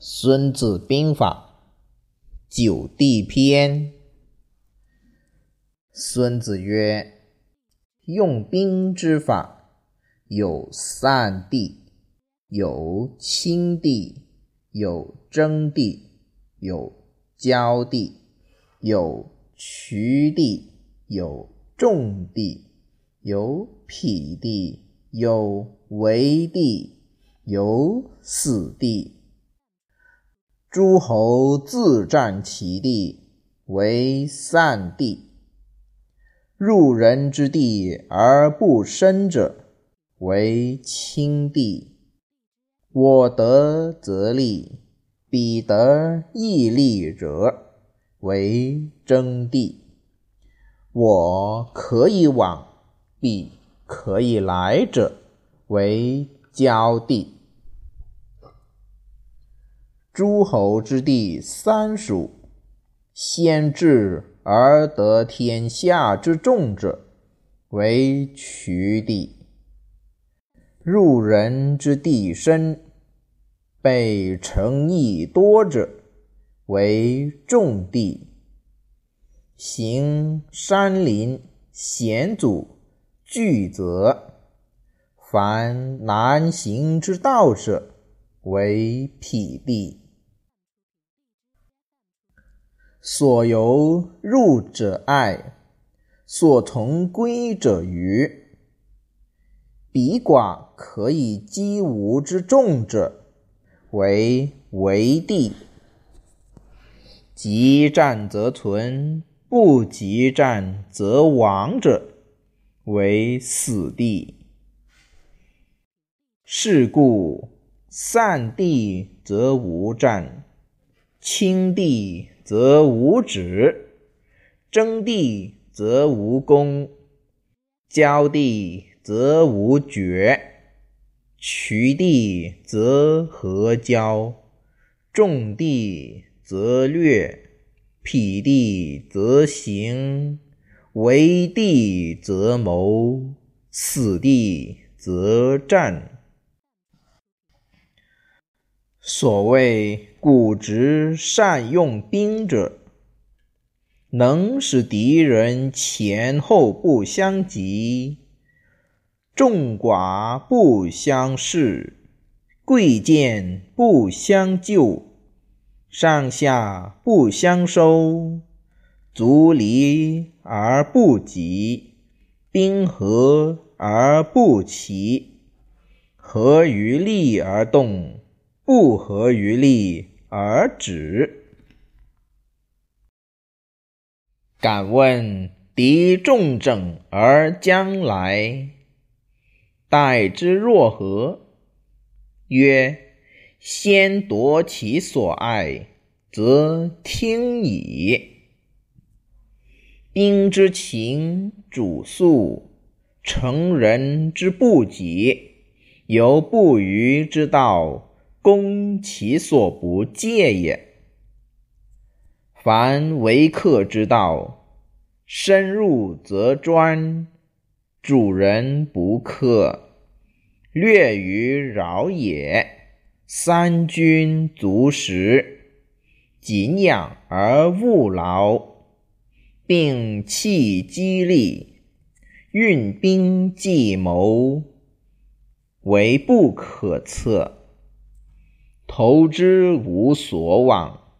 孙子兵法·九地篇。孙子曰：“用兵之法，有散地，有轻地，有争地，有交地，有渠地，有重地，有匹地，有围地。”有死地，诸侯自占其地为散地；入人之地而不生者为轻地。我得则利，彼得亦利者为争地。我可以往，彼可以来者为交地。诸侯之地三属，先治而得天下之众者，为渠地；入人之地深，被城邑多者，为重地；行山林险阻巨泽，凡难行之道者，为匹地。所由入者爱，所从归者愚。彼寡可以击吾之众者，为为地。急战则存，不急战则亡者，为死地。是故散地则无战，轻地。则无止，争地则无功，交地则无决，取地则合交，重地则略，匹地则行，围地则谋，死地则战。所谓古直善用兵者，能使敌人前后不相及，众寡不相视，贵贱不相救，上下不相收，卒离而不及，兵合而不齐，合于利而动。不合于利而止。敢问敌众整而将来，待之若何？曰：先夺其所爱，则听矣。兵之情主速，成人之不及，由不虞之道。攻其所不戒也。凡为客之道，深入则专，主人不克，略于扰也。三军足食，谨养而勿劳，并弃激励，运兵计谋，为不可测。投之无所往，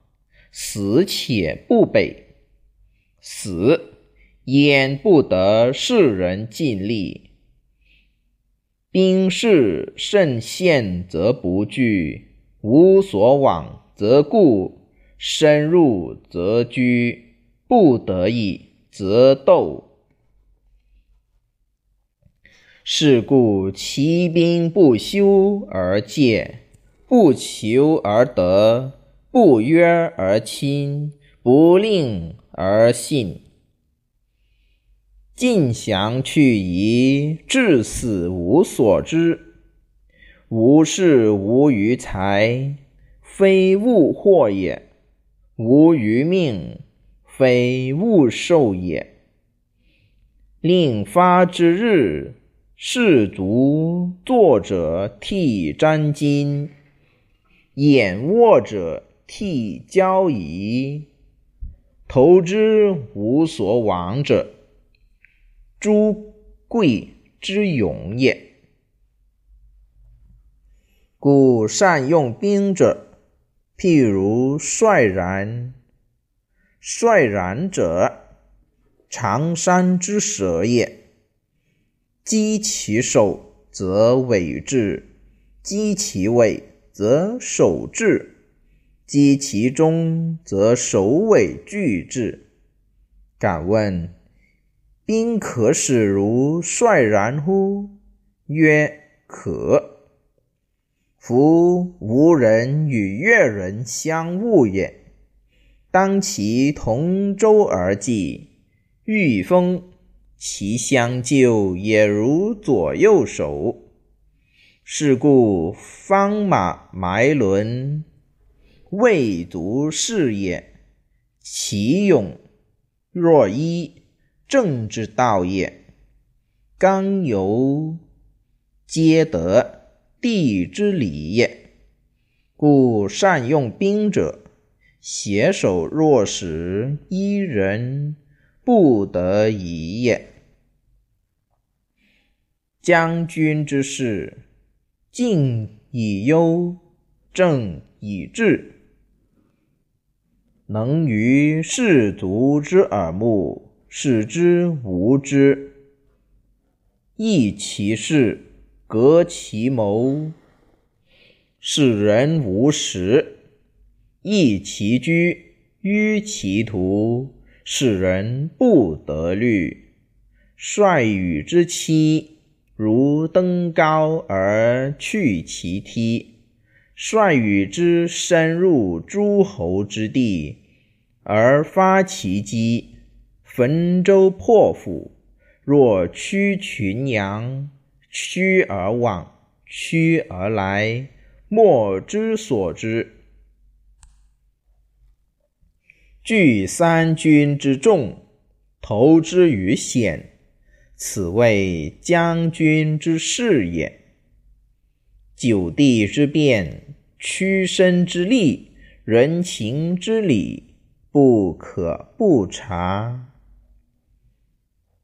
死且不北。死焉不得世人尽力。兵士甚陷则不惧，无所往则固，深入则居，不得已则斗。是故骑兵不休而戒。不求而得，不约而亲，不令而信。尽降去夷，至死无所知。无事无余财，非物祸也；无余命，非物寿也。令发之日，士卒作者替沾巾。眼握者替交矣。投之无所往者，诸贵之勇也。故善用兵者，譬如率然。率然者，常山之蛇也。击其首，则尾至；击其尾，则首至。击其中，则首尾俱至。敢问：兵可使如率然乎？曰：可。夫吾人与越人相恶也，当其同舟而济，御风，其相救也如左右手。是故方马埋轮。未足是也，其勇若一正之道也。刚柔皆得地之理也。故善用兵者，携手若使一人不得已也。将军之事，静以忧，正以治。能于士卒之耳目，使之无知；抑其事，革其谋，使人无识；抑其居，迂其途，使人不得虑。率与之期，如登高而去其梯。率与之深入诸侯之地，而发其击，焚舟破釜。若驱群羊，驱而往，驱而来，莫之所知。聚三军之众，投之于险，此谓将军之事也。九地之变。屈身之力，人情之理，不可不察。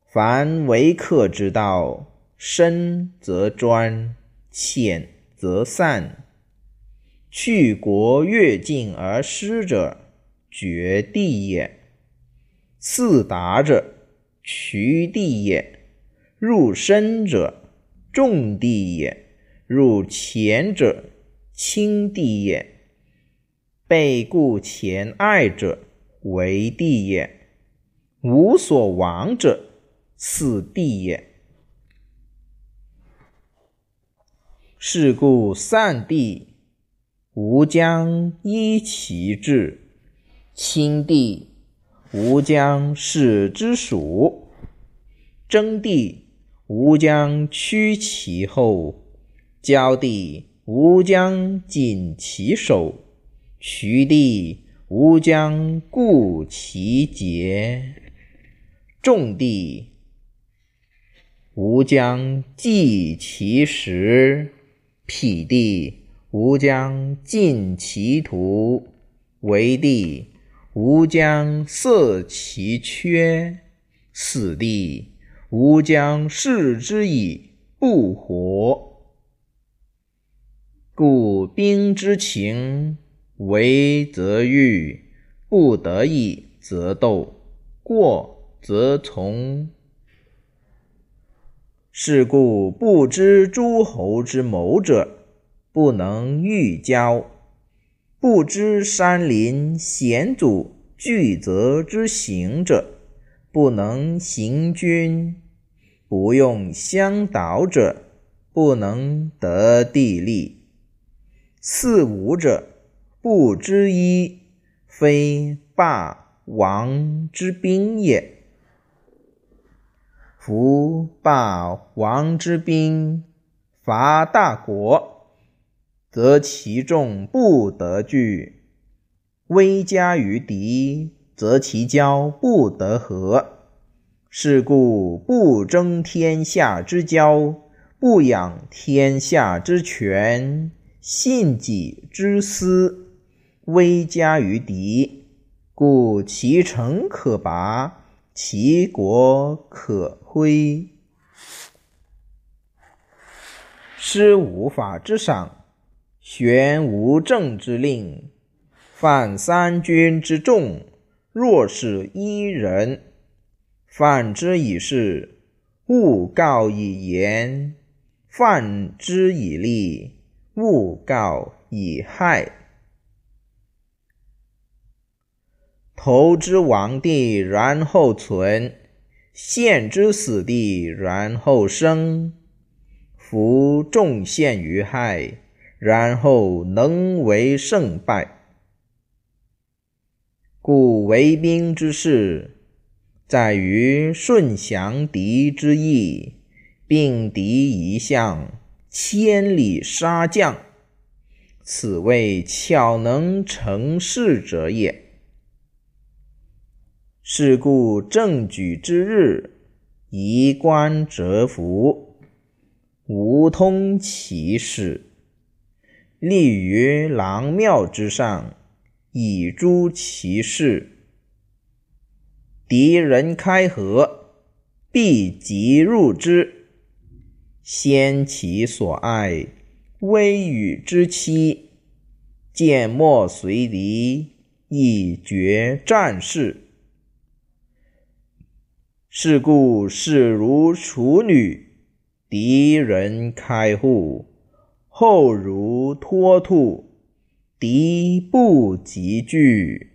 凡为客之道，深则专，浅则散。去国越境而失者，绝地也；四达者，渠地也；入深者，重地也；入浅者，轻地也，被故前爱者为地也；无所亡者次地也。是故善地，吾将依其志；轻地，吾将使之属；争地，吾将屈其后；交地。吾将谨其手，取地；吾将固其节，重地；吾将济其食，匹地；吾将尽其途，为地；吾将塞其缺，死地；吾将视之以不活。故兵之情，为则欲，不得已则斗，过则从。是故不知诸侯之谋者，不能御交；不知山林险阻巨泽之行者，不能行军；不用相导者，不能得地利。四五者，不知一，非霸王之兵也。夫霸王之兵，伐大国，则其众不得拒；威加于敌，则其交不得和。是故不争天下之交，不养天下之权。信己之私，威加于敌，故其城可拔，其国可恢。师无法之赏，玄无政之令，犯三军之众，若是一人，犯之以事，勿告以言；犯之以利，勿告以害。投之亡地，然后存；陷之死地，然后生。夫众陷于害，然后能为胜败。故为兵之事。在于顺降敌之意，并敌一向，千里杀将，此谓巧能成事者也。是故正举之日，宜观蛰伏，无通其事；立于郎庙之上，以诛其事。敌人开合，必即入之，先其所爱，微与之期，见莫随敌，以决战事。是故事如处女，敌人开户，后如脱兔，敌不及拒。